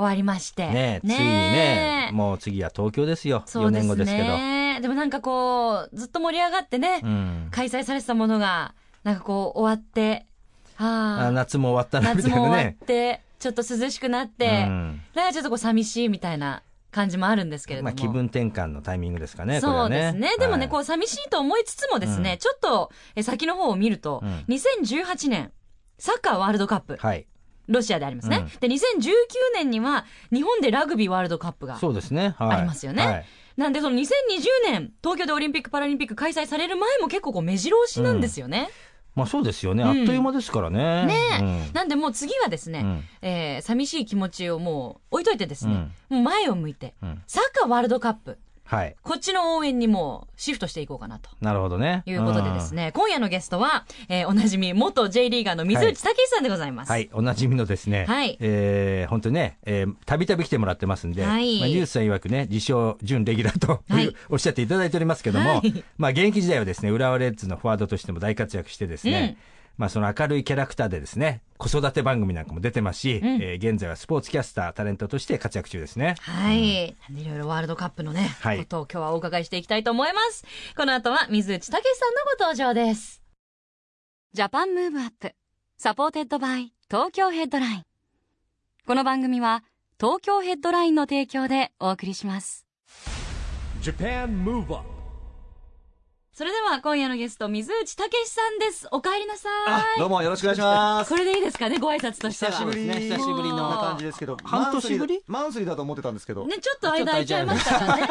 終わりまして。ねえついにねもう次は東京ですよ。4そうです年後ですけど。ね。でもなんかこう、ずっと盛り上がってね、うん。開催されてたものが、なんかこう、終わって、ああ、あ夏も終わったなみたい夏も終わなねって、ちょっと涼しくなって、うん。なんかちょっとこう寂しいみたいな感じもあるんですけれども。まあ気分転換のタイミングですかねこれはそうですね。でもね、はい。こう寂しいと思いつつもですね、うん。ちょっとえ先の方を見ると、うん。2018年、サッカーワールドカップ、はいロシアでありますね。うん。で、2019年には、日本でラグビーワールドカップが。そうですね。はい。ありますよね。はい。なんで、その2020年、東京でオリンピック・パラリンピック開催される前も結構こう目白押しなんですよね。まあそうですよね、うん。あっという間ですからね。ねえ。うん。なんでもう次はですね、うん。えー寂しい気持ちをもう置いといてですね、もう前を向いて、うん。サッカーワールドカップ、はい。こっちの応援にもうシフトしていこうかなと。なるほどね。いうことでですね、今夜のゲストは、えーおなじみ元 J リーガーの水内武さんでございます。はい、おなじみのですね、はい。えー本当にね、えーたびたび来てもらってますんで、はい。まあ、ニュースさん曰くね、自称、準レギュラーと、はい。おっしゃっていただいておりますけども、はい。まあ、現役時代はですね、浦和レッズのフォワードとしても大活躍してですね、まあ、その明るいキャラクターでですね、子育て番組なんかも出てますし、うんえー現在はスポーツキャスター、タレントとして活躍中ですね。はい。なんでいろいろワールドカップのね、はいことを今日はお伺いしていきたいと思います。この後は水内猛さんのご登場です。 Japan Move Up、supported by 東京ヘッドライン。この番組は東京ヘッドラインの提供でお送りします。JAPAN MOVE UP それでは今夜のゲスト、水内猛さんです。お帰りなさい。どうもよろしくお願いします。これでいいですかね、ご挨拶としては。久しぶりね久しぶりのな感じですけど、半年ぶり？マンスリーだと思ってたんですけど、ね、ちょっと間空いちゃいましたからね。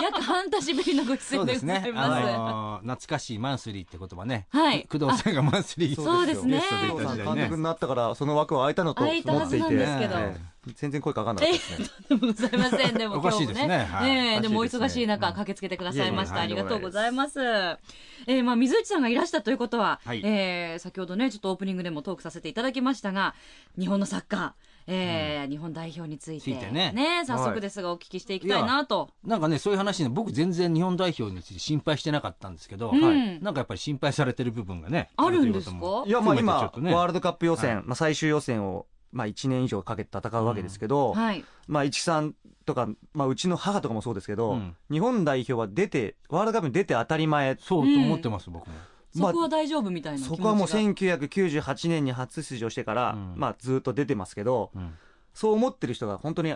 約半年ぶりのご出そうです演でございね。ます。あのー懐かしいマンスリーって言葉ね。はい工藤さんがマンスリーそうですね監督になったからその枠は空いたのと思空いたはずっていて、なんですけどええ全然声かかんなかったですね。でもございません。でもおかしいですね。今日もはいええでもお忙しい中、駆けつけてくださいました。ありがとうございます。えーまあ、水内さんがいらしたということは、はい。えー先ほどね、ちょっとオープニングでもトークさせていただきましたが、日本のサッカー、えー日本代表について、ついてね。早速ですがお聞きしていきたいなと。なんかね、そういう話ね、僕全然日本代表について心配してなかったんですけど、うん。はい。なんかやっぱり心配されてる部分がね、あるんですか？といやまあ今ねワールドカップ予選、はい。まあ最終予選をまあ1年以上かけて戦うわけですけど、はい。まあ市木さんとかまあうちの母とかもそうですけど、うん日本代表は出てワールドカップに出て当たり前。そうと思ってます、僕も。まあそこは大丈夫みたいな気持ちが。そこはもう1998年に初出場してから、うんまあずっと出てますけど、うんそう思ってる人が本当に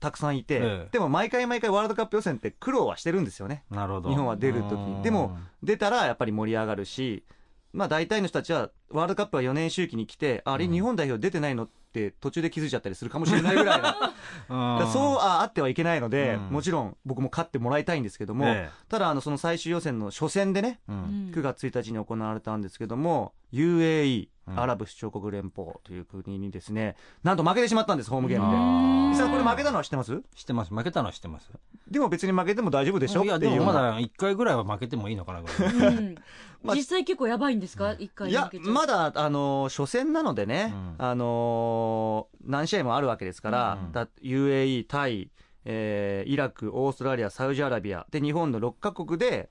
たくさんいて、ええでも毎回毎回ワールドカップ予選って苦労はしてるんですよね。なるほど。日本は出る時うんに。でも、出たらやっぱり盛り上がるし、まあ大体の人たちはワールドカップは4年周期に来て、あれうん日本代表出てないのって途中で気づいちゃったりするかもしれないぐらいな。だからそうああってはいけないので、うん。もちろん僕も勝ってもらいたいんですけども、えただあのその最終予選の初戦でね、えううん。ん9月1日に行われたんですけども、UAE、うんアラブ首長国連邦という国にですね、なんと負けてしまったんです、ホームゲームで。うん実際これ負けたのは知ってます？知ってます。負けたのは知ってます。でも別に負けても大丈夫でしょいや、で。もまだ1回ぐらいは負けてもいいのかなぐらい。うん。まあ。実際結構やばいんですか？一回いや負けちゃうまだ、あのー初戦なのでね、うん。あのー何試合もあるわけですから、うん。だ UAE、タイ、えーイラク、オーストラリア、サウジアラビア、で、日本の6カ国で、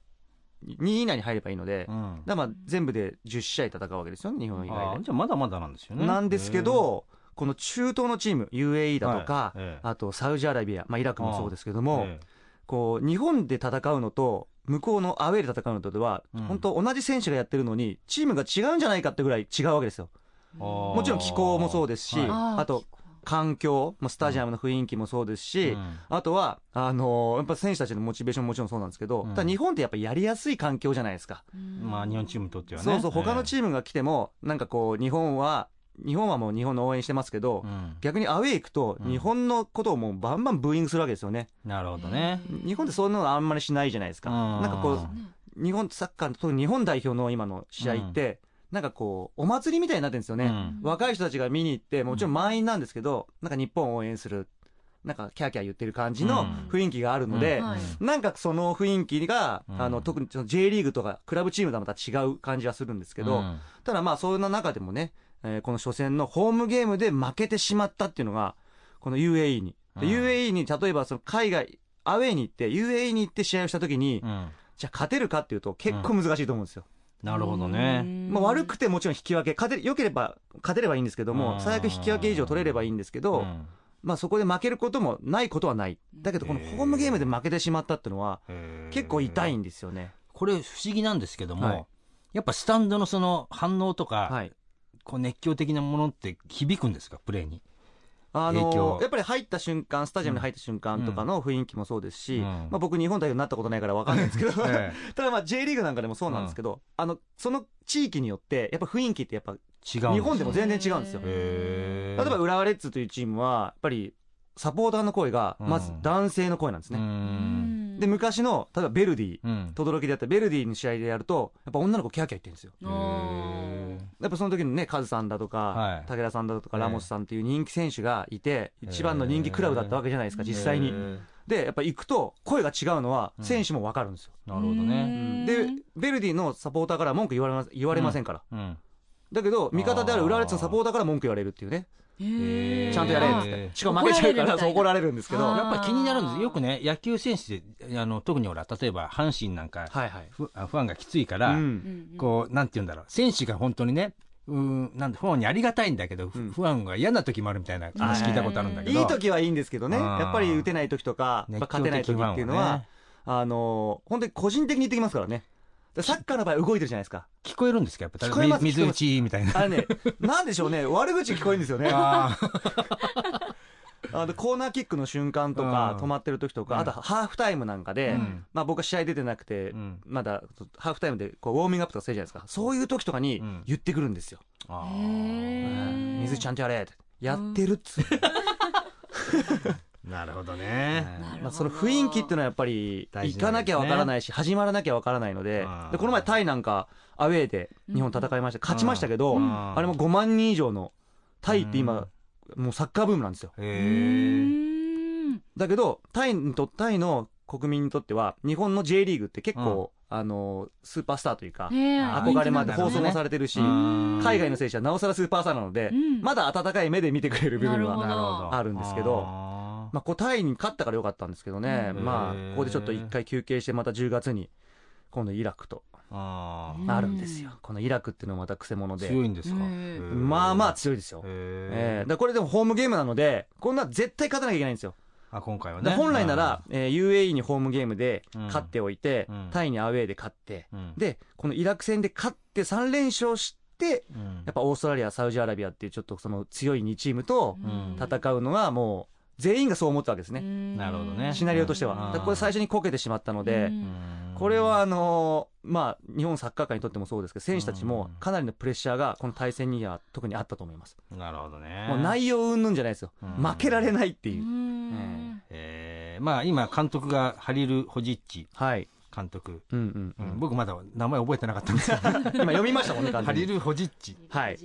2位以内に入ればいいので、うん。らまあ全部で10試合戦うわけですよね、日本以あ外ーじゃあまだまだなんですよで。ね。なんですけど、この中東のチーム、UAE だとか、はい。ええ。あとサウジアラビア、まあ、イラクもそうですけどええ、も、ええ。こう日本で戦うのと、向こうのアウェーで戦うのとでは、うん。本当、同じ選手がやってるのに、チームが違うんじゃないかってぐらい違うわけですよ。ももちろん気候もそうですし、あと環境、まあスタジアムの雰囲気もそうですし、うんあとは、あのーやっぱ選手たちのモチベーションももちろんそうなんですけど、うんただ日本ってやっぱやりやすい環境じゃないですか。まあ日本チームにとってはね。そうそう、他のーチームが来ても、なんかこう、日本は、日本はもう日本の応援してますけど、うん逆にアウェー行くと、うん日本のことをもうバンバンブーイングするわけですよね。なるほどね。日本ってそんなのあんまりしないじゃないですか。うんなんかこう、日本サッカーの、特に日本代表の今の試合って、なんかこう、お祭りみたいになってるんですよね。うん若い人たちが見に行って、もちろん満員なんですけど、なんか日本を応援する。なんかキャーキャー言ってる感じのうん雰囲気があるので、はいなんかその雰囲気が、うんあの特にその J リーグとかクラブチームとはまた違う感じはするんですけど、うんただまあそんな中でもね、えーこの初戦のホームゲームで負けてしまったっていうのが、この UAE に。UAE に例えばその海外、アウェーに行って、UAE に行って試合をした時に、うんじゃあ勝てるかっていうと結構難しいと思うんですよ。なるほどね。まあ、悪くてもちろん引き分け、勝て良ければ勝てればいいんですけども、うん最悪引き分け以上取れればいいんですけど、うんまあそこで負けることもないことはない。だけどこのホームゲームで負けてしまったっていうのは、結構痛いんですよね。これ不思議なんですけども、はいやっぱスタンドのその反応とか、はい。こう熱狂的なものって響くんですか、プレーに。あのやっぱり入った瞬間、スタジアムに入った瞬間とかの雰囲気もそうですし、うん。まあ、僕、日本代表になったことないから分かんないんですけど、え ただまあ J リーグなんかでもそうなんですけど、あのその地域によって、やっぱ雰囲気ってやっぱ、違うんです日本でも全然違うんですよ。例えば浦和レッズというチームは、やっぱりサポーターの声が、まず男性の声なんですうね。んで、昔の、例えばベルディ、うん轟でやったベルディの試合でやると、やっぱ女の子キャーキャー言ってるんですよ。へやっぱその時にね、カズさんだとか、はい武田さんだとか、ええラモスさんっていう人気選手がいて、一番の人気クラブだったわけじゃないですか、ー実際に。で、やっぱ行くと、声が違うのは、うん選手もわかるんですよ。なるほどね。で、ベルディのサポーターから文句言われま言われませんから。うんだけど、味方である浦和レッズのサポーターから文句言われるっていうね。ちゃんとやれっつっへて。ーしかも負けちゃうから、怒られるんですけど。やっぱり気になるんですよくね、野球選手で、あの特にほら、例えば阪神なんか、いはい。フファンがきついから、うんこう、なんて言うんだろう、選手が本当にね、うん、なんで、ファンにありがたいんだけど、フうんファンが嫌な時もあるみたいな話聞いたことあるんだけど。いい時はいいんですけどね。うんやっぱり打てない時とか、勝てない時っていうのは、あの、本当に個人的に言ってきますからね。でサッカーの場合動いてるじゃないですか。聞こえるんですかやっぱ聞こえますみ水打ちみたいな。あれね、なんでしょうね、悪口聞こえるんですよね。あ あのコーナーキックの瞬間とか、うん止まってる時とか、うんあとハーフタイムなんかで、うんまあ僕は試合出てなくて、うんまだハーフタイムでこうウォーミングアップとかするじゃないですか。そういう時とかにうん言ってくるんですよ。あへー水ちゃんとやれって。やってるっつう、なるほどね。まあ、その雰囲気っていうのはやっぱり行かなきゃわからないし、始まらなきゃわからないのでうんでこの前タイなんかアウェーで日本戦いました、勝ちましたけど、うん。あれも5万人以上のタイって今、もうサッカーブームなんですよ。だけどタイにとタイの国民にとっては日本の J リーグって結構、あのスーパースターというか、憧れもあって放送もされてるし、海外の選手はなおさらスーパースターなので、うん。まだ温かい目で見てくれる部分はど。あるんですけど。あまあ、こうタイに勝ったからよかったんですけどね、うん。まあここでちょっと一回休憩して、また10月に、今度イラクと。あるんですよ。このイラクっていうのもまたくせ者ーで。強いんですか？まあまあ強いですよ。へええだからこれでもホームゲームなので、こんな絶対勝たなきゃいけないんですよ。あ今回はね。で本来なら、えー UAE にホームゲームでうん。勝っておいて、うん。タイにアウェーで勝って、うん、で、このイラク戦で勝って3連勝して、うん。やっぱオーストラリア、サウジアラビアっていうちょっとその強い2チームとうん。戦うのがもう、全員がそう思ったわけですね。なるほどねシナリオとしては。これ最初にこけてしまったので、うんこれはあのーまあ、日本サッカー界にとってもそうですけど、選手たちもかなりのプレッシャーがこの対戦には特にあったと思います。なるほどね。もう内容云々じゃないですよ。うん負けられないっていう。えーまあ今監督がハリル・ホジッチはい。監督。うんうんううんん。僕まだ名前覚えてなかったんですよ。今読みましたもんね。ハリル・ホジッチ。はい。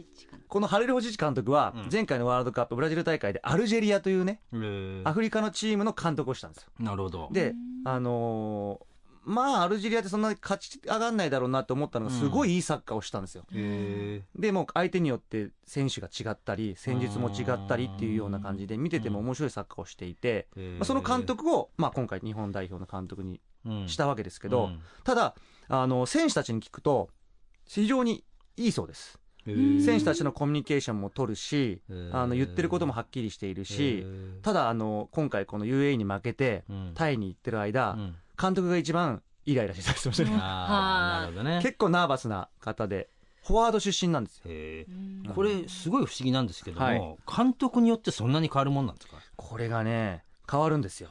このハリル・ホジッチ監督はうん、前回のワールドカップブラジル大会でアルジェリアというね、えーアフリカのチームの監督をしたんですよ。なるほど。で、あのーまあ、アルジェリアってそんなに勝ち上がんないだろうなと思ったのが、すごいいいサッカーをしたんですよ。えでもう相手によって選手が違ったり戦術も違ったりっていうような感じで見てても面白いサッカーをしていて、ー。まあ、その監督を、まあ、今回日本代表の監督にうんしたわけですけど、うん。ただあの選手たちに聞くと非常にいいそうです。えー。選手たちのコミュニケーションも取るし、あの言ってることもはっきりしているし、ただあの今回この UAE に負けてうん。タイに行ってる間、うん監督が一番イライラしてたりしてましたね、あーなるほどね。結構ナーバスな方でフォワー。ド出身なん。ですよこれすごい不思議なんですけども、はい。監督によってそんなに変わるもんなんですか？これがね変わるんですよ。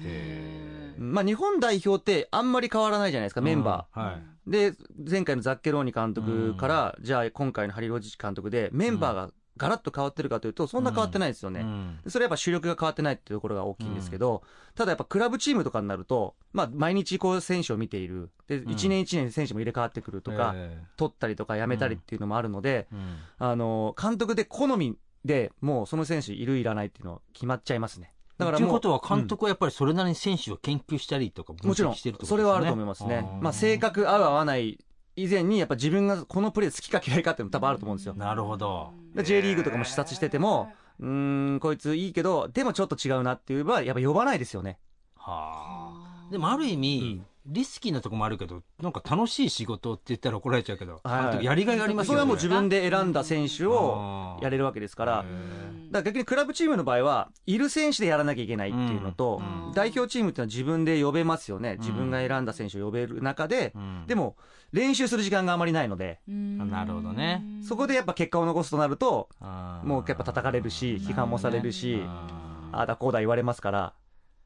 へまあ、日本代表ってあんまり変わらないじゃないですか、メンバー。はい。ー。で、前回のザッケローニ監督から、じゃあ今回のハリロージ監督で、メンバーがガラッと変わってるかというと、そんな変わってないですよね。うんそれはやっぱ主力が変わってないっていうところが大きいんですけど、ただやっぱクラブチームとかになると、まあ、毎日こう選手を見ている。で、ん。一年一年選手も入れ替わってくるとか、え取ったりとかやめたりっていうのもあるので、あの、監督で好みでもうその選手いるいらないっていうのは決まっちゃいますね。だからということは監督はやっぱりそれなりに選手を研究したりとか分もちろん析してるってことですね。それはあると思いますね。まあ性格合う合わない以前にやっぱ自分がこのプレー好きか嫌いかっていうの多分あると思うんですよ。なるほど。で J リーグとかも視察しててもうーんこいついいけどでもちょっと違うなって言えばやっぱ呼ばないですよね。はあ。でもある意味、リスキーなとこもあるけどなんか楽しい仕事って言ったら怒られちゃうけど、はい。やりがいありますよね。それはもう自分で選んだ選手をやれるわけですから。だから逆にクラブチームの場合はいる選手でやらなきゃいけないっていうのと、うん。代表チームっていうのは自分で呼べますよね、自分が選んだ選手を呼べる中で、うん。でも練習する時間があまりないので、なるほどね。そこでやっぱ結果を残すとなると、もうやっぱ叩かれるし、批判もされるし、あああだこうだ言われますから、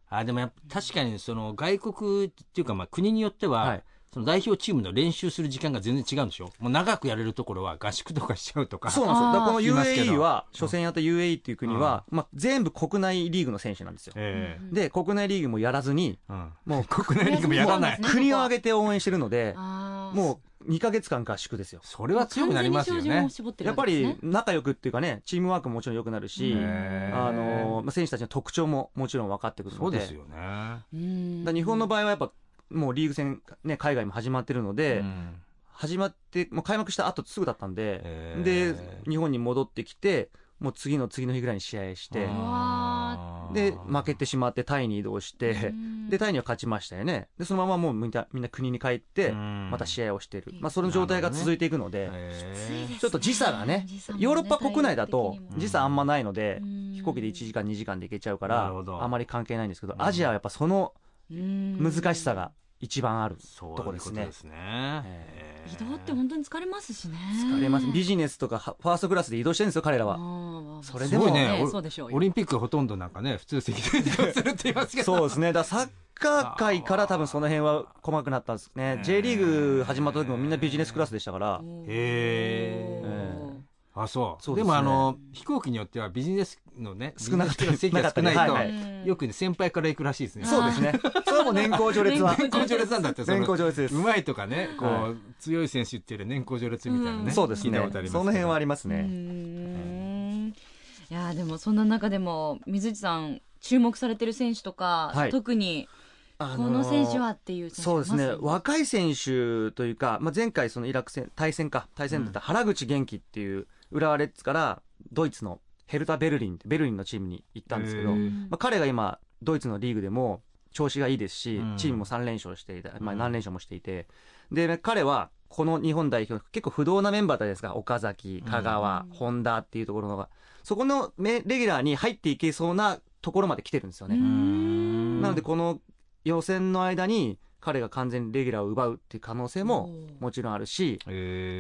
あでもやっぱ確かにその外国っていうかまあ国によっては、はいその代表チームの練習する時間が全然違うんでしょ？もう長くやれるところは合宿とかしちゃうとか。そうなんですよ。だからこの UAE は、初戦やった UAE っていう国は、まあ全部国内リーグの選手なんですよ。えで、国内リーグもやらずに、えうん、もう 国内リーグもやらない。国を挙げて応援してるので、ももう2ヶ月間合宿ですよ。それは強くなりますよね。やっぱり仲良くっていうかね、チームワークももちろん良くなるし、あのまあ選手たちの特徴ももちろん分かってくるので、そうですよね、日本の場合はやっぱ、もうリーグ戦、ね、海外も始まってるので、うん。始まって、もう開幕した後すぐだったんで、で、日本に戻ってきて、もう次の次の日ぐらいに試合して、で、負けてしまってタイに移動して、で、タイには勝ちましたよね。で、そのままもうみんなみんな国に帰って、うん。また試合をしてる。まあ、その状態が続いていくので、へーちょっと時差がね、ヨーロッパ国内だと時差あんまないので、飛飛行機で1時間2時間で行けちゃうからあまり関係ないんですけど、アジアはやっぱその難難しさが一番あるそうとこですね。すね、え移動って本当に疲れますしね疲れます。ビジネスとかファーストクラスで移動してるんですよ、彼らは。はそれでもすごいねねそうでしょうよオリンピックはほとんどなんかね普通席で移動するって言いますけどそうですね。だからサッカー界から多分その辺は細かくなったんですね。J リーグ始まった時もみんなビジネスクラスでしたから。へえでそう。ね。もあの飛行機によってはビジネスのね少なかったビジネスクラス席が少ないと、なかったり。はいよくね先輩から行くらしいですね。そうですね。それはもう年功序列は。年功序列なんだって年功序列です。うまいとかねこう、は強い選手っていう年功序列みたいなね、そうですね。その辺はありますうね。ん。いやでもそんな中でも水内さん注目されてる選手とか、はい。特にあこの選手はっていうそうですね。若い選手というか、まあ、前回そのイラク戦、対戦か、対戦だった原口元気っていう浦和レッズからドイツのヘルタ・ベルリンってベルリンのチームに行ったんですけど、まあ、彼が今ドイツのリーグでも調子がいいですし、うん。チームも3連勝していた、まあ、うん何連勝もしていて、で彼はこの日本代表結構不動なメンバーだったですか。岡崎香川、うん本田っていうところのが。そこのメレギュラーに入っていけそうなところまで来てるんですよね、うん。なのでこの予選の間に彼が完全にレギュラーを奪うっていう可能性ももちろんあるし、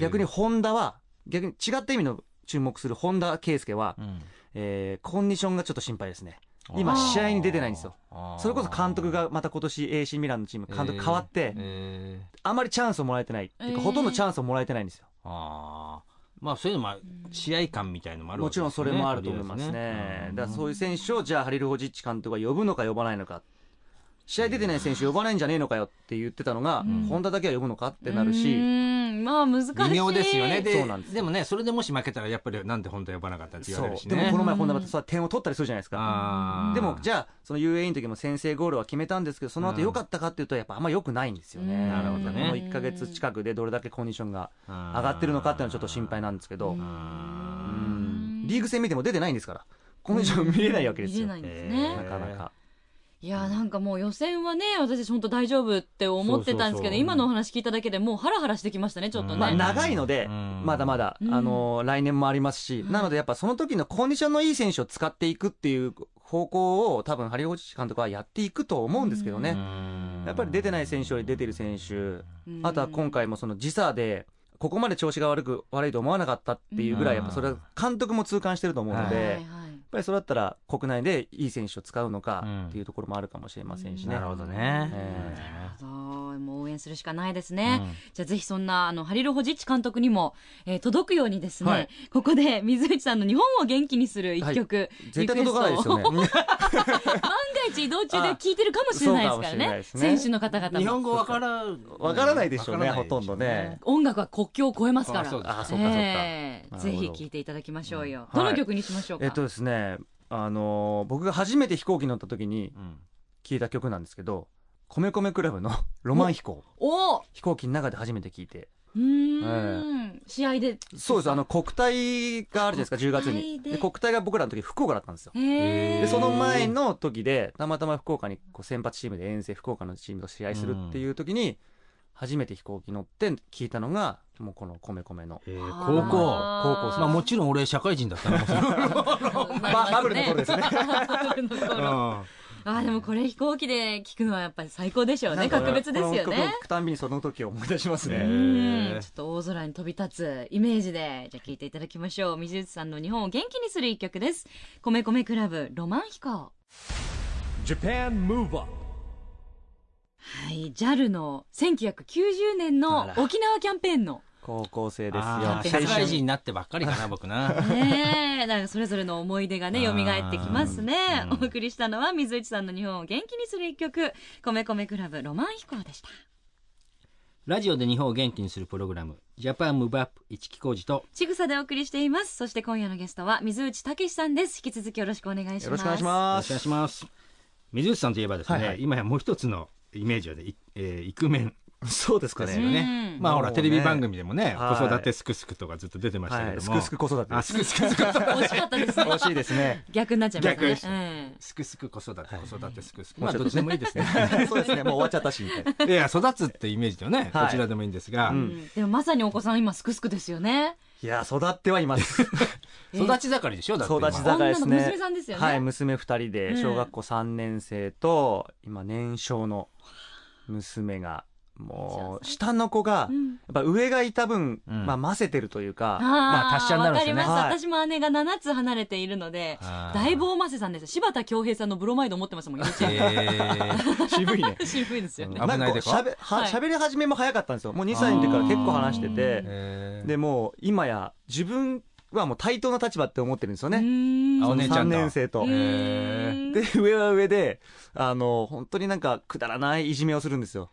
逆に本田は逆に違った意味の注目する本田圭佑は、うん。えーコンディションがちょっと心配ですね。今試合に出てないんですよ。それこそ監督がまた今年 AC ミランのチーム監督変わって、えー。あまりチャンスをもらえてない、っていうかえー。ほとんどチャンスをもらえてないんですよ。あー。まあそういうのも試合感みたいのもあるもちろんわけですよね。それもあると思いますね。だからそういう選手をじゃあハリル・ホジッチ監督が呼ぶのか呼ばないのか試合出てない選手呼ばないんじゃねえのかよって言ってたのが、うん。本田だけは呼ぶのかってなるし、うん。まあ難しい。微妙ですよね。でそうなんです。でもねそれでもし負けたらやっぱりなんで本当呼ばなかったって言わそうれるしね。でもこの前本田また点を取ったりするじゃないですか。でもじゃあその UAE の時も先制ゴールは決めたんですけどその後良かったかっていうとやっぱあんま良くないんですよね、うん。なるほどね。この1か月近くでどれだけコンディションが上がってるのかっていうのはちょっと心配なんですけど、うんうん。リーグ戦見ても出てないんですからコンディション見れないわけですよ、見れないんですね、なかなかいやなんかもう予選はね私たち本当大丈夫って思ってたんですけど今のお話聞いただけでもうハラハラしてきましたねちょっとね、まあ、長いのでうん。まだまだ、うん。あの来年もありますし、なのでやっぱその時のコンディションのいい選手を使っていくっていう方向を多分ハリオチ監督はやっていくと思うんですけどね、やっぱり出てない選手より出てる選手。うん。あとは今回もその時差でここまで調子が悪く悪いと思わなかったっていうぐらいうんやっぱそれは監督も痛感してると思うので、はいぱりそれだったら国内でいい選手を使うのかうん。っていうところもあるかもしれませんしね。なるほどね、えそうもう応援するしかないですね、じゃあぜひそんなあのハリル・ホジッチ監督にも、えー届くようにですね、はい。ここで水内さんの日本を元気にする一曲、絶対届かないですよね。万が一移動中で聞いてるかもしれないですからね。ね。選手の方々も。日本語わからわからないでしょうねわからないでしょほとんどね。音楽は国境を越えますから。あそうですあそうか。そうかぜひ聴いていただきましょうよ、うん。どの曲にしましょうか、えっとですね、あのー僕が初めて飛行機に乗った時にうん。聴いた曲なんですけど米米クラブの 「ロマン飛行。おお」飛行機の中で初めて聴いて。うーん。試合で。そうです。あの国体があるじゃないですか10月に国体でで国体が僕らの時福岡だったんですよ。へえでその前の時でたまたま福岡にこう先発チームで遠征福岡のチームと試合するっていう時に初めて飛行機乗って聞いたのがもうこの米米の。えー高校。高校まあもちろん俺社会人だったの。ババブルの頃ですね。あーでもこれ飛行機で聞くのはやっぱり最高でしょうね。格別ですよこの曲をね聴くたんびにその時を思い出しますうね、ん。ちょっと大空に飛び立つイメージで。じゃあ聞いていただきましょう。水内さんの日本を元気にする一曲です。米米クラブロマン飛行。Japan Move Up はい JAL の1990年の沖縄キャンペーンの。高校生ですよ。社会人になってばっかりかな僕な。ねえ、だからそれぞれの思い出がね、蘇ってきますね。うん。お送りしたのは水内さんの日本を元気にする一曲、米米クラブロマン飛行でした。ラジオで日本を元気にするプログラムジャパンムーブアップ一木工事とちぐさでお送りしています。そして今夜のゲストは水内武さんです。引き続きよろしくお願いします。よろしくお願いしよろますしくお願いします。水内さんといえばですね、はいはい。今やもう一つのイメージはで、いえーイクメン。そうですかね。ね、うん。まあほらテレビ番組でもね、はい子育てすくすくとかずっと出てましたけはい、ども、すくすく子育て。あすくすくすく惜しかったです。ね。惜しいですね。逆になっちゃいま逆でしたしたね。すくすく子育て、はい。子育てすくすくまあどっちでもいいですね。そうですね。もう終わっちゃったしみたいな。いや育つってイメージではね、はい。どちらでもいいんですが、でもまさにお子さん今すくすくですよね。いや育ってはいます。育ち盛りでしょだって今。育ち盛り。ですね。女の娘さんですよね。はい娘二人うんで小学校3年生と、今年少の娘がもう下の子が、うん。やっぱ上がいた分、うん。まあ混ぜてるというか、まあ達者になるんですよね。わかります、はい。私も姉が7つ離れているので、だいぶ大ませさんです。柴田恭平さんのブロマイド持ってますもん、幼稚園。えー渋いね。渋いですよね。危ないでかんかこうしゃべははい。喋り始めも早かったんですよ。もう2歳の時から結構話してて。えー。でもう今や自分はもう対等な立場って思ってるんですよね、お姉ちゃん3と年生と、で上は上であの本当になんかくだらないいじめをするんですよ。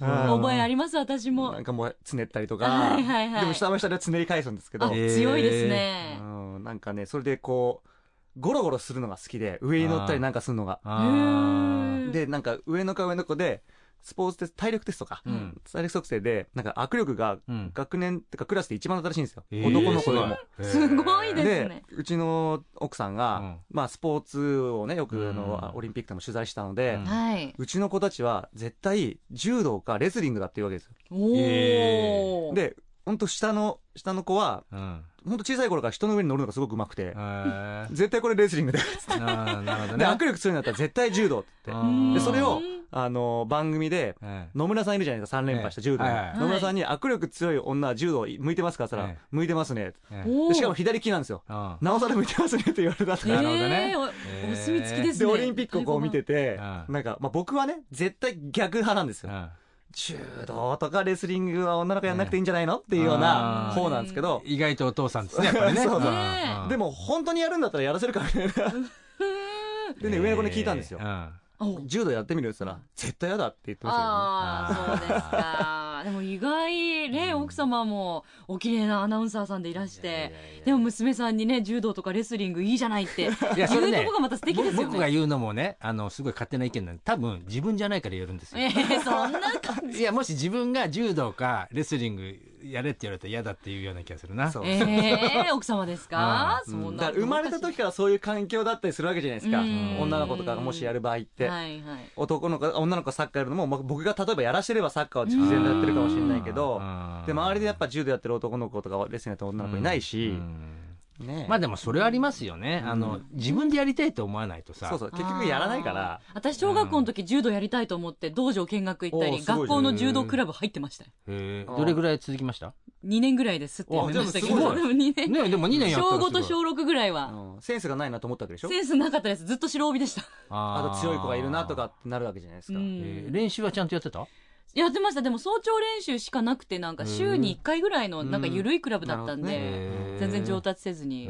覚えあります、私も。なん。かもうつねったりとか、はいはいはい。でも下も下でつねり返すんですけど、強いですね。うん、なんかねそれでこうゴロゴロするのが好きで上に乗ったりなんかするのが。でなんか上の子は上の子でスポーツテスト体力テストか、うん。体力測定でなんか握力がうん。学年ってかクラスで一番新しいんですよ、えー。男の子でも。すごい。ですね。うちの奥さんが、うん。まあ、スポーツをねよくあの、うんオリンピックでも取材したので、うんはい。うちの子たちは絶対柔道かレスリングだっていうわけですよ。おー。で本当下の下の子はうん。本当小さい頃から人の上に乗るのがすごく上手くて、えー。絶対これレスリングであーなるほどでね握力強いんだったら絶対柔道ってでそれをあの番組でえ野村さんいるじゃないですか3連覇した柔道の、野村さんに握力強い女は柔道向いてますか？って言ったら、ええ。向いてますね。しかも左利きなんですよ。うんなおさら向いてますねって言われた。から、なるほどね。えーお墨付きですでね。オリンピックをこう見ててうん。なんか、まあ、僕はね絶対逆派なんですよ。うん。柔道とかレスリングは女の子やんなくていいんじゃないの？っていうような方なんですけど。意外とお父さんですね。やっぱりねでも本当にやるんだったらやらせるからみたいなでね上の子に聞いたんですよ柔道やってみるって言ったら絶対嫌だって言ってましたよねああ、そうですか。でも意外、ね、奥様もお綺麗なアナウンサーさんでいらして、でも娘さんにね、柔道とかレスリングいいじゃないって、いやそれね言うとこがまた素敵ですよね。僕が言うのもねあのすごい勝手な意見なんで多分自分じゃないから言えるんですよえー、そんな感じ。いやもし自分が柔道かレスリングやれって言われたら嫌だっていうような気がするな。そう。えー、奥様ですか、うん。そうなだから生まれた時からそういう環境だったりするわけじゃないですか。うん。女の子とかがもしやる場合って、はいはい。男の子女の子がサッカーやるのも、まあ僕が例えばやらしてればサッカーを自然とやってるかもしれないけどうん。で周りでやっぱ柔道やってる男の子とかレスリングやってる女の子いないし、うんねまあでもそれはありますよね、あの自分でやりたいと思わないとさ。そうそう。結局やらないから。私小学校の時柔道やりたいと思って道場見学行ったり学校の柔道クラブ入ってましたどれぐらい続きました？2年ぐらいですってやめました。けどでも2年。ねでも2年やったら小すごい。5と小6ぐらいは。うん。センスがないなと思ったわけでしょ？センスなかったです。ずっと白帯でした。あと強い子がいるなとかってなるわけじゃないですか、練習はちゃんとやってた？やってました。でも早朝練習しかなくてなんか週に1回ぐらいのなんか緩いクラブだったんで全然上達せずに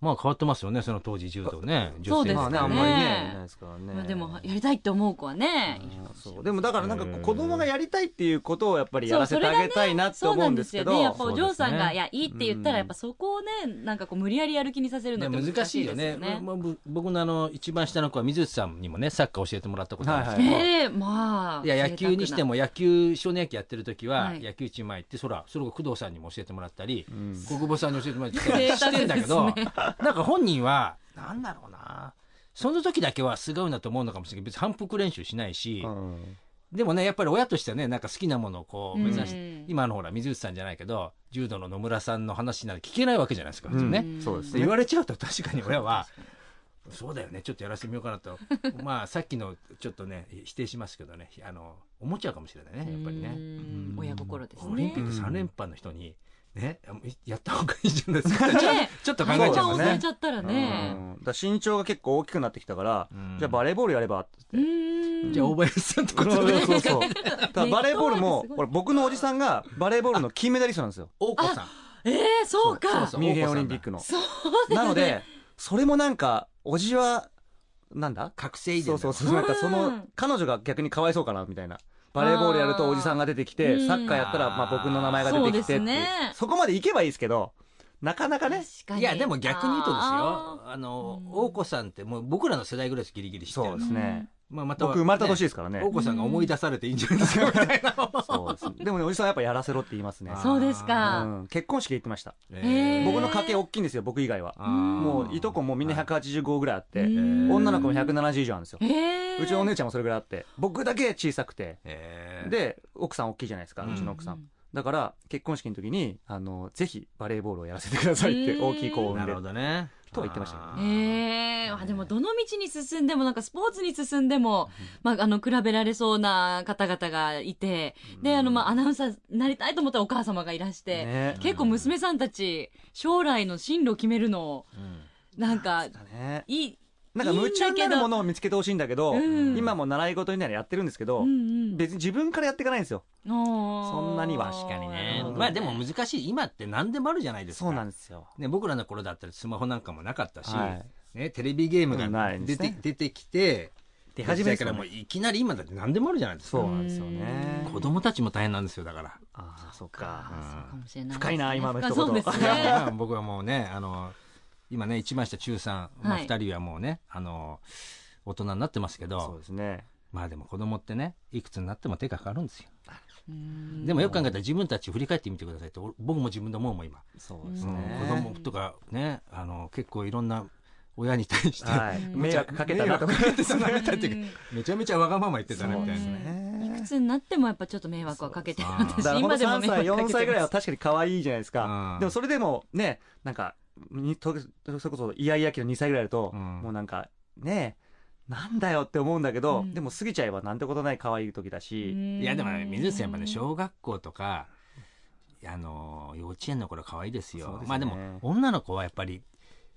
まあ変わってますよねその当時柔道ねそうですね。まあねあんまりねいないですからね、まあ、でもやりたいって思う子はねうんそう。でもだからなんか子供がやりたいっていうことをやっぱりやらせてあげたいなってそう思なですようんんですけど、ね。やっぱお嬢さんが、いやいいって言ったらやっぱそこをねなんかこう無理やりやる気にさせるのってね難しいよね。ですよまあぶ僕のあの一番下の子は水内さんにもねサッカー教えてもらったことあるんですけど、はいええまあいや野球にしても野球少年野球やってる時は、はい。野球チーム入ってそらそれを工藤さんにも教えてもらったり、うん。国母さんに教えてもらったりしてんだけど、なんか本人はなんだろうな。その時だけはすごいなと思うのかもしれない。けど別に反復練習しないし、うん。でもねやっぱり親としてはねなんか好きなものをこう目指して、うん今のほら水内さんじゃないけど柔道の野村さんの話なんて聞けないわけじゃないですか普通ね、うんそうですね。で言われちゃうと確かに 親はそうだよねちょっとやらせてみようかなと。まあさっきのちょっとね否定しますけどねあの思っちゃうかもしれないねやっぱりね。うん。親心ですね。オリンピック3連覇の人にねやった方がいいじゃないですか。ちょね。ちょっと考えちゃい顔ますね。ちゃったらね。うん。だ身長が結構大きくなってきたから、うん。じゃあバレーボールやればってう言って。ん。じゃあ大林さんとかそうそうそうそう。だからバレーボールもネットワークすごい、これ僕のおじさんがバレーボールの金メダリストなんですよ。大子さん。ええそうか。そうそうミュンヘンオリンピックの。そうなので、それもなんか、おじは、なんだ？覚醒遺伝だそうそうそう。なんかそのうん、彼女が逆にかわいそうかな、みたいな。バレーボールやるとおじさんが出てきて、うんサッカーやったら、まあ僕の名前が出てきてってねそこまで行けばいいですけど、なかなかね。いやでも逆に言うとですよああのうん大子さんってもう僕らの世代ぐらいですギリギリ知ってるそうですね。まあまた僕生まれた年ねですからね。大子さんが思い出されていいんじゃないですかみたいな そうです。でもね、おじさんはやっぱやらせろって言いますね。ーそうですうかん。結婚式で言ってました。へー僕の家系大きいんですよ、僕以外は。もういとこもみんな185ぐらいあって、うん女の子も170以上あるんですよ。ええうちのお姉ちゃんもそれぐらいあって、僕だけ小さくて、で、奥さん大きいじゃないですか、うちの奥さん。だから、結婚式の時に、あの、ぜひバレーボールをやらせてくださいって、うん大きい子を産で。なんるほ。どね。とは言ってました。けどねええあでもどの道に進んでもなんかスポーツに進んでも、まあ、あの比べられそうな方々がいてであの、まあ、アナウンサーになりたいと思ったらお母様がいらして、ね。結構娘さんたち将来の進路を決めるのをうん。なんか。いいなんか夢中になるものを見つけてほしいんだけど、うん。今も習い事にならやってるんですけど、うんうん。別に自分からやっていかないんですよ。そんなには確かになねまあでも難しい。今って何でもあるじゃないですか。そうなんですよ。ね、僕らの頃だったらスマホなんかもなかったし、はい。ね、テレビゲームなが出て,、ね。出てきて出始めからもういきなり今だって何でもあるじゃないですか。そうなんですよね。子供たちも大変なんですよだから。ああ、そっか。か。そうか。もしれないね深いな今の一言。そうですね。まあ 僕はもうねあの今ね一番下中3、まあ、はい。2人はもうねあの大人になってますけそうどですね。まあでも子供ってねいくつになっても手がかかるんですよ。うん。でもよく考えたら自分たち振り返ってみてくださいってお僕も自分で思うもん今、そうですうん。ね。子供とかねあの結構いろんな親に対して、はい。迷惑かけたなとか。迷惑かけてたなみたいなめちゃめちゃわがまま言ってたねみたいなね。いくつになってもやっぱちょっと迷惑はかけてる。私だからほんと3今でも迷惑か歳、4けてます歳ぐらいは確かに可愛いじゃないですか。う。ん。でもそれでもね、なんか、にとそれこそイヤイヤ期の2歳ぐらいだと、うん。もうなんか、ねなんだよって思うんだけど、うん。でも過ぎちゃえばなんてことない可愛い時だし、いやでもね水内さんやっぱねう小学校とかあの幼稚園の頃可愛いですよ。ね。まあでも女の子はやっぱり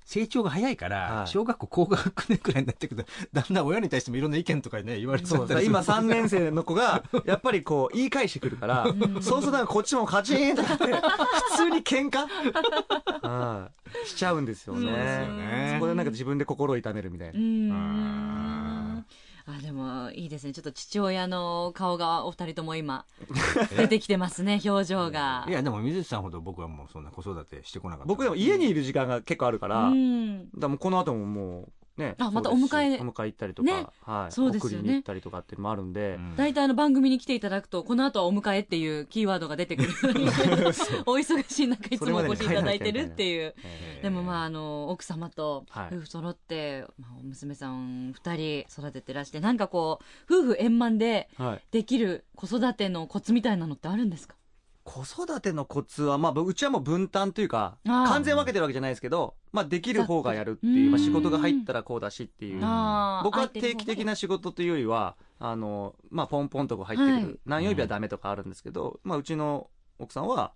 成長が早いから、はい。小学校高学年くらいになってくるとだんだん親に対してもいろんな意見とかね言われちゃったりする。今3年生の子が、やっぱりこう、言い返してくるから、そうするとこっちもカチーンって、普通に喧嘩？は いしちゃうんですよね。そこでなんか自分で心を痛めるみたいな。う。ん。ああでもいいですね。ちょっと父親の顔がお二人とも今 出てきてますね表情が。いやでも水内さんほど僕はもうそんな子育てしてこなかった。僕でも家にいる時間が結構あるから、うん。だからもうこの後ももうね。あまたお迎え。お迎え行ったりとか、ね。はい。そうですよね。送りに行ったりとかっていうのもあるんで、うん。大体あの番組に来ていただくとこの後はお迎えっていうキーワードが出てくる。お忙しい中いつもお越しいただいてるっていう。えーでもまああの奥様とはい。夫婦揃って、まあ、娘さん2人育ててらしてなんかこう夫婦円満ではい。できる子育てのコツみたいなのってあるんですか？子育てのコツは、まあ、うちはもう分担というか、完全分けてるわけじゃないですけど、まあ、できる方がやるっていう、うんまあ、仕事が入ったらこうだしっていう。僕は定期的な仕事というよりは、あの、まあ、ポンポンとこう入ってくる、はい。何曜日はダメとかあるんですけど、まあ、うちの奥さんは、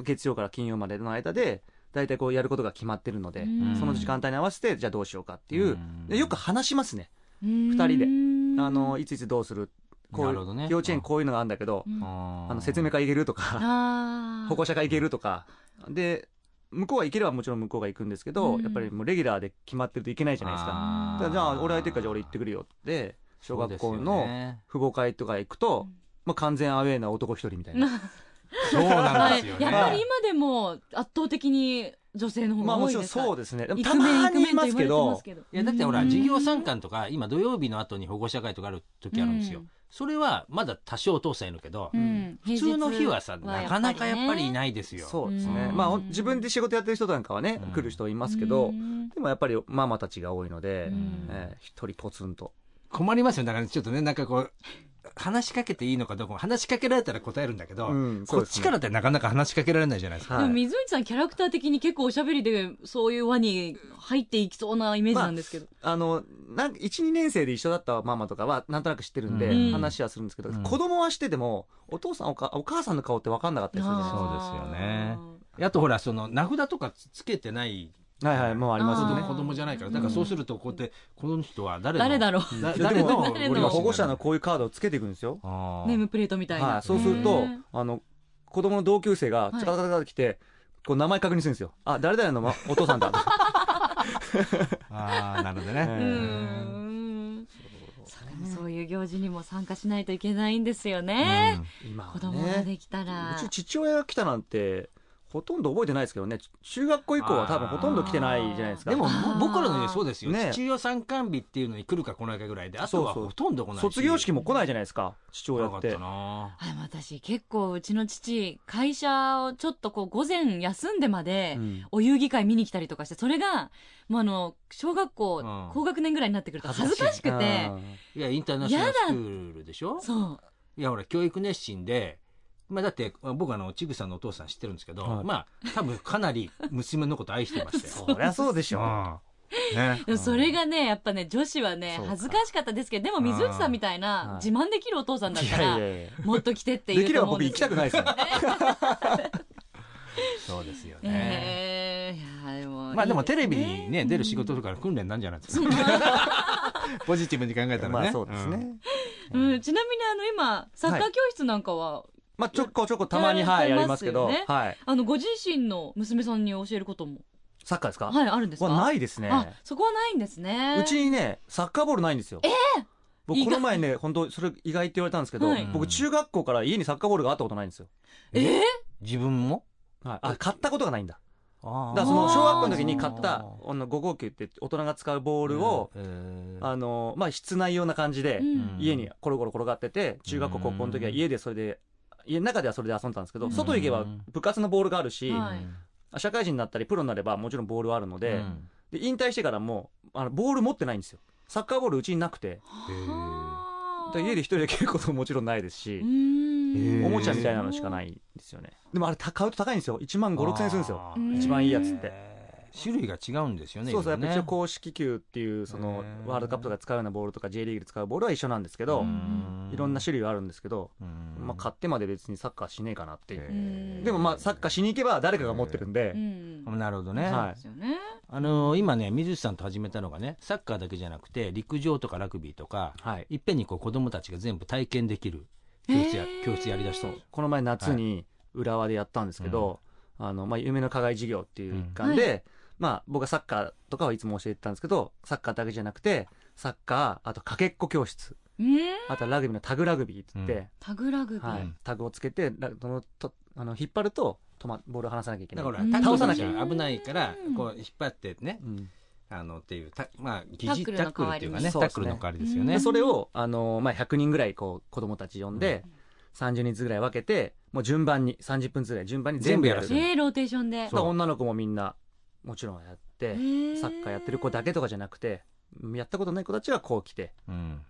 月曜から金曜までの間で、大体こうやることが決まってるので、うん。その時間帯に合わせて、じゃあどうしようかっていう、よく話しますね。二人で。あの、いついつどうするこうなるほどね。幼稚園こういうのがあるんだけど、うん。ああの、説明会行けるとか、保護者会行けるとか、で、向こうが行ければもちろん向こうが行くんですけど、うん。やっぱりもうレギュラーで決まってるといけないじゃないですか。じゃあ俺空いてるからじゃあ俺行ってくるよって小学校のね。父母会とか行くと、まあ、完全アウェーな男一人みたいな。そうなんですよね。やっぱり今でも圧倒的に女性の方まあもちろんが多いですかそうですね。たまにいますけど。す、けど。いやだってほらうん。授業参観とか今土曜日の後に保護者会とかある時あるんですよ、うんそれはまだ多少お父さんいるけど、うん。普通の日はさ平日なかなかやっぱりいねないですよ。そうですね。うん。まあ自分で仕事やってる人なんかはね、うん。来る人いますけど、うん。でもやっぱりママたちが多いので、うん。えー一人ポツンと。困りますよ。だからちょっとねなんかこう話しかけていいのかどうかも話しかけられたら答えるんだけど、うんこっちからってなかなか話しかけられないじゃないですか、はい。でも水内さんキャラクター的に結構おしゃべりでそういう輪に入っていきそうなイメージなんですけど、あの、なんか1、2年生で一緒だったママとかはなんとなく知ってるんで、うん。話はするんですけど、うん。子供は知ってても、お父さんおか、お母さんの顔って分かんなかったりするじゃないですか。そうですよね。あとほらその名札とかつつけてないはいはい、もうありますよね。子供じゃないから。だからそうするとこうやってこの人は誰の誰だろう。誰の今保護者のこういうカードをつけていくんですよ。ネームプレートみたいな、はい、そうするとあの、子供の同級生が、チャカチャカ来て、こう名前確認するんですよ。あ、誰々のまお父さんだ。あーなるほどね、うーんそれもそういう行事にも参加しないといけないんですよね、今は子供ができたら、うち父親が来たなんて、ほとんど覚えてないですけどね、中学校以降は多分ほとんど来てないじゃないですか。でも僕らの家そうですよ、ね。父親参観日っていうのに来るか来ないかぐらいであとはほとんど来ないし。卒業式も来ないじゃないですか、父親って。なかっ私結構うちの父会社をちょっとこう午前休んでまで、うん。お遊戯会見に来たりとかしてそれがもうあの小学校、うん。高学年ぐらいになってくると恥ずかしくて。いやインターナショナルスクールでしょ？そう。いやほら教育熱心でまあ、だって僕あのちぐさんのお父さん知ってるんですけど、はい。まあ多分かなり娘のこと愛してましたよ そりゃそうでしょ。う。ん。ね。でもそれがねやっぱね女子はね恥ずかしかったですけどでも水内さんみたいはない。自慢できるお父さんだったらもっと来てって言うできれば僕と思うんです行きたくないですよ。そうですよね、えー。いやでもまあでもテレビいいにね出る仕事とかの訓練なんじゃないですか。ポジティブに考えたらね。まあそうですね。うん、ちなみにあの今サッカー教室なんかは、まあちょこちょこたまに、はい、やりますけど、はい。あのご自身の娘さんに教えることも？サッカーですか？はいあるんですか？はないですね。あそこはないんですね。うちにね、サッカーボールないんですよ。僕この前ね、本当それ意外って言われたんですけど、はい。僕中学校から家にサッカーボールがあったことないんですよ。えー？自分も？はい。あ、買ったことがないんだ。あだからその小学校の時に買っあた、あの5号球って大人が使うボールを、えー。あの、まあ室内用な感じでう、ん。家にコロコロ転がってて、中学校高校の時は家でそれで、家の中ではそれで遊んでたんですけど、うん。外行けば部活のボールがあるし、はい。社会人になったりプロになればもちろんボールはあるので、うん。で引退してからもあのボール持ってないんですよ。サッカーボールうちになくて。家で一人で蹴ることももちろんないですしおもちゃみたいなのしかないんですよね。でもあれた買うと高いんですよ。1万5 6千円するんですよ。一番いいやつって種類が違うんですよねそうそうね。一応公式球っていうそのワールドカップとか使うようなボールとか J リーグで使うボールは一緒なんですけど、うん。いろんな種類はあるんですけど、うん。まあ、買ってまで別にサッカーしねえかなっていう、うんでもまあサッカーしに行けば誰かが持ってるんで、うん。なるほどね、はいですよね。あのー今ね水内さんと始めたのがねサッカーだけじゃなくて陸上とかラグビーとかはい。いっぺんにこう子供たちが全部体験できる教室や,、教室やりだした。この前夏に浦和でやったんですけど、あの、まあ、夢の課外授業っていう一環で、うんまあ、僕はサッカーとかはいつも教えてたんですけど、サッカーだけじゃなくて、サッカー、あとかけっこ教室、うんあとはラグビーのタグラグビーって言って、タグラグビー、はい。うん、タグをつけて、ラそのとあの引っ張ると止ま、ボールを離さなきゃいけない。だから倒さなきゃが危ないからうん。こう引っ張ってね。うん。あのっていうたまあ疑似タックルのタックルっていうかねタックルの代わりですよね。でそれを、あのまあ、100人ぐらいこう子供たち呼んで、30人ずつぐらい分けて、もう順番に、30分ずつぐらい順番に全部やる。えー、ローテーションで。女の子もみんな、もちろんやって、ー。サッカーやってる子だけとかじゃなくて、やったことない子たちがこう来てうん。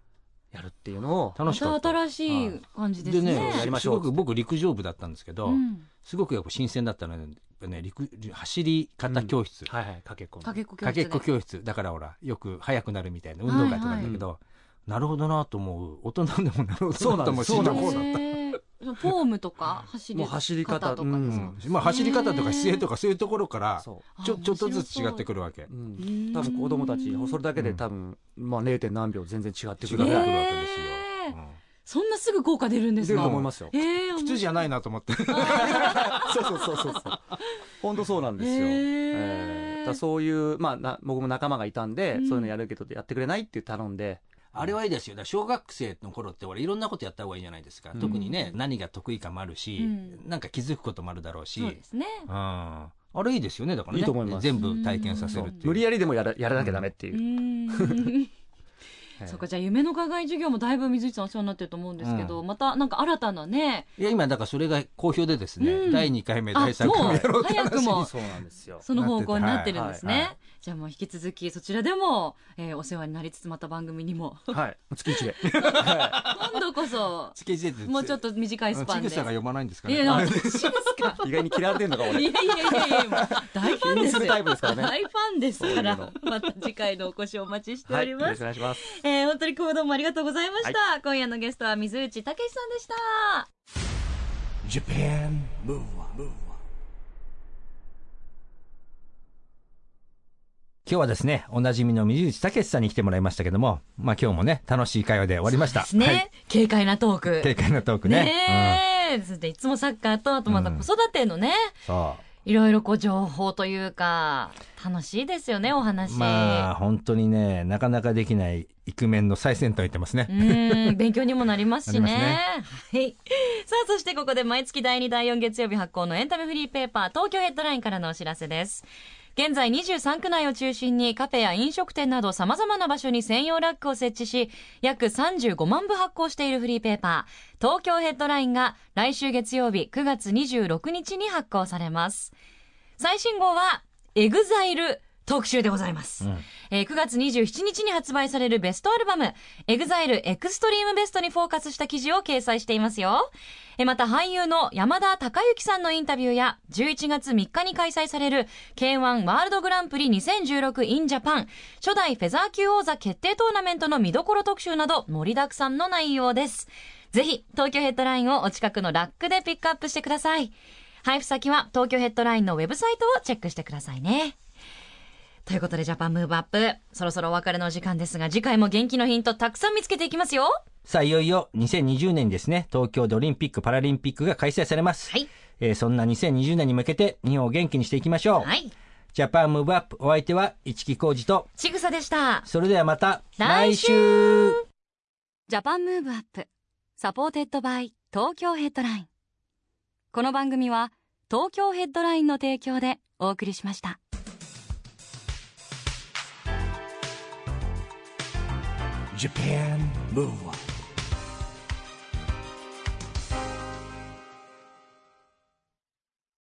やるっていうのを、楽しかった。新しい感じですね。でねすごく僕陸上部だったんですけど、うん。すごくやっぱ新鮮だったのはねね陸走り方教室、はいはい、かけっこけっこ教室だからほらよく速くなるみたいな運動会とかだけど、なるほどなと思う。大人でもなるほどなと思うそうなんです。死ぬ方だったフォームとか走りもう走り方とか。ですかう。んまあ、走り方とか姿勢とかそういうところからそちょあちょっとずつ違ってくるわけ。う。う。ん。多分子供たち、それだけで多分、まあ 0. 何秒全然違ってくる。わけ。ですよ、そんなすぐ効果出るんです出るかと思いますよ。えー、普通じゃないなと思って。そうそうそうそうそう。本当そうなんですよ。えー。だそういう、まあな、僕も仲間がいたんで、うん。そういうのやるけどやってくれないって頼んで、あれはいいですよ。だから小学生の頃って俺いろんなことやった方がいいじゃないですか。うん特にね、何が得意かもあるし、うんなんか気づくこともあるだろうし。そうですね。うん。あれいいですよね。だからね。いいと思います全部体験させるっていう。無理やりでもやらやらなきゃダメっていうそうかじゃあ夢の課外授業もだいぶ水内さんお世話になってると思うんですけど、またなんか新たなね。いや、今だからそれが好評でですね、うん。第2回目、あ第3回目やろもううって早くもそうなんですよ。その方向になってるんですね、はいはいじゃあもう引き続きそちらでも、えーお世話になりつつまた番組にも。はい。月一で。は今度こそ。チケジェってもうちょっと短いスパンで。さんが読まないんですかいね。や私ですか。い意外に嫌われてんのか、いや俺。いやいやいやもう大ファンですよ気にするタイプですからね大ファンですから。また次回のお越しをお待ちしておはい。よろしります、くお願いします。えー本当に今日どうもありがとうございました、今夜のゲストは水内武さんでした。Japan Move Up 今日はですね、おなじみの水内武さんに来てもらいましたけども、まあ今日もね、楽しい会話で終わりました。ですね、はい。軽快なトーク。軽快なトークね。ねえ、そしていつもサッカーとあとまた子育てのね、うん、そう。いろいろこう情報というか楽しいですよねお話、まあ本当にねなかなかできないイクメンの最先端を言ってますね。うん 勉強にもなりますしね。なりはい。さあそしてここで毎月第2第4月曜日発行のエンタメフリーペーパー東京ヘッドラインからのお知らせです。現在23区内を中心にカフェや飲食店など様々な場所に専用ラックを設置し、約35万部発行しているフリーペーパー、東京ヘッドラインが来週月曜日9月26日に発行されます。最新号は、 EXILE 特集でございます。うんえー9月27日に発売されるベストアルバム、 EXILE EXTREME BEST にフォーカスした記事を掲載していますよ。えーまた俳優の山田孝之さんのインタビューや、11月3日に開催される K1 ワールドグランプリ 2016in Japan 初代フェザー級王座決定トーナメントの見どころ特集など盛りだくさんの内容です。ぜひ、東京ヘッドラインをお近くのラックでピックアップしてください。配布先は東京ヘッドラインのウェブサイトをチェックしてくださいね。ということで、ジャパンムーブアップ。そろそろお別れのお時間ですが、次回も元気のヒントたくさん見つけていきますよ。さあいよいよ2020年にですね東京でオリンピック・パラリンピックが開催されます、はい。えーそんな2020年に向けて日本を元気にしていきましょう、はい。ジャパンムーブアップお相手は市木浩二とちぐさでした。それではまた来週来 Japan Move Up。supported by 東京ヘッドライン。この番組は東京ヘッドラインの提供でお送りしました。Japan Move